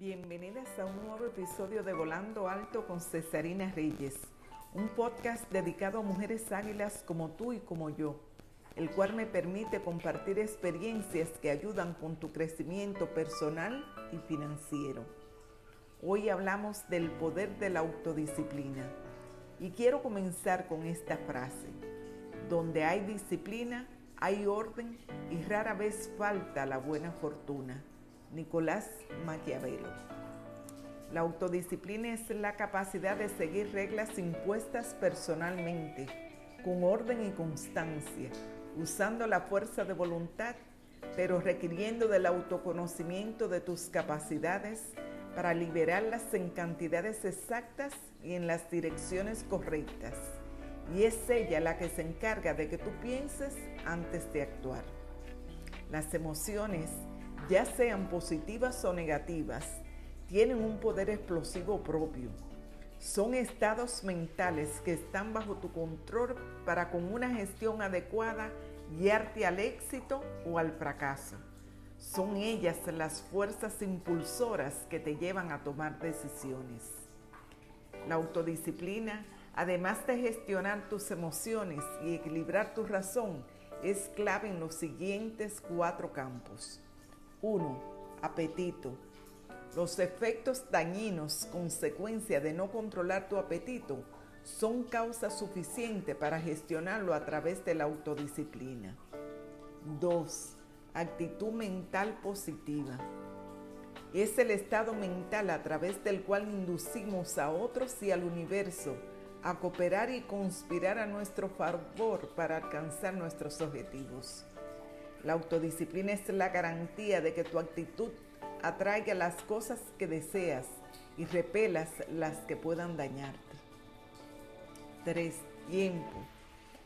Bienvenidas a un nuevo episodio de Volando Alto con Cesarina Reyes, un podcast dedicado a mujeres águilas como tú y como yo, el cual me permite compartir experiencias que ayudan con tu crecimiento personal y financiero. Hoy hablamos del poder de la autodisciplina y quiero comenzar con esta frase. Donde hay disciplina, hay orden y rara vez falta la buena fortuna. Nicolás Maquiavelo. La autodisciplina es la capacidad de seguir reglas impuestas personalmente, con orden y constancia, usando la fuerza de voluntad, pero requiriendo del autoconocimiento de tus capacidades para liberarlas en cantidades exactas y en las direcciones correctas. Y es ella la que se encarga de que tú pienses antes de actuar. Las emociones ya sean positivas o negativas, tienen un poder explosivo propio. Son estados mentales que están bajo tu control para con una gestión adecuada guiarte al éxito o al fracaso. Son ellas las fuerzas impulsoras que te llevan a tomar decisiones. La autodisciplina, además de gestionar tus emociones y equilibrar tu razón, es clave en los siguientes cuatro campos. 1. Apetito. Los efectos dañinos consecuencia de no controlar tu apetito son causa suficiente para gestionarlo a través de la autodisciplina. 2. Actitud mental positiva. Es el estado mental a través del cual inducimos a otros y al universo a cooperar y conspirar a nuestro favor para alcanzar nuestros objetivos. La autodisciplina es la garantía de que tu actitud atraiga las cosas que deseas y repelas las que puedan dañarte. 3. Tiempo.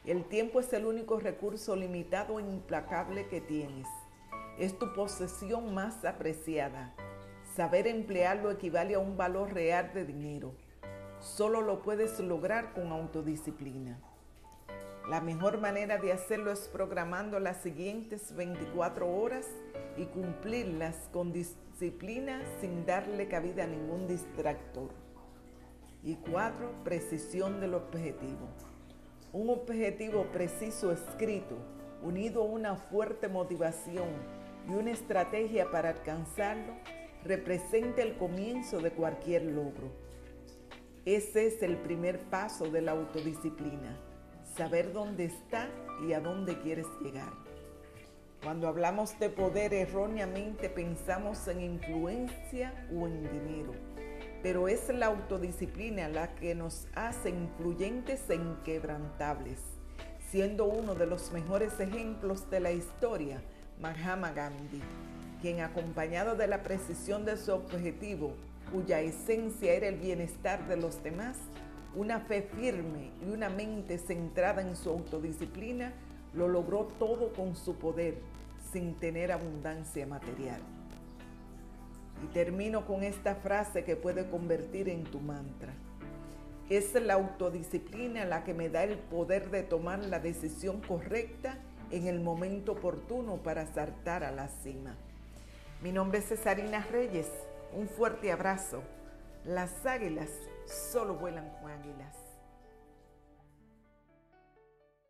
El tiempo es el único recurso limitado e implacable que tienes. Es tu posesión más apreciada. Saber emplearlo equivale a un valor real de dinero. Solo lo puedes lograr con autodisciplina. La mejor manera de hacerlo es programando las siguientes 24 horas y cumplirlas con disciplina sin darle cabida a ningún distractor. Y cuatro, precisión del objetivo. Un objetivo preciso escrito, unido a una fuerte motivación y una estrategia para alcanzarlo, representa el comienzo de cualquier logro. Ese es el primer paso de la autodisciplina saber dónde está y a dónde quieres llegar. Cuando hablamos de poder erróneamente pensamos en influencia o en dinero, pero es la autodisciplina la que nos hace influyentes e inquebrantables, siendo uno de los mejores ejemplos de la historia Mahatma Gandhi, quien acompañado de la precisión de su objetivo, cuya esencia era el bienestar de los demás, una fe firme y una mente centrada en su autodisciplina, lo logró todo con su poder, sin tener abundancia material. Y termino con esta frase que puede convertir en tu mantra. Es la autodisciplina la que me da el poder de tomar la decisión correcta en el momento oportuno para saltar a la cima. Mi nombre es Cesarina Reyes. Un fuerte abrazo. Las águilas solo vuelan con águilas.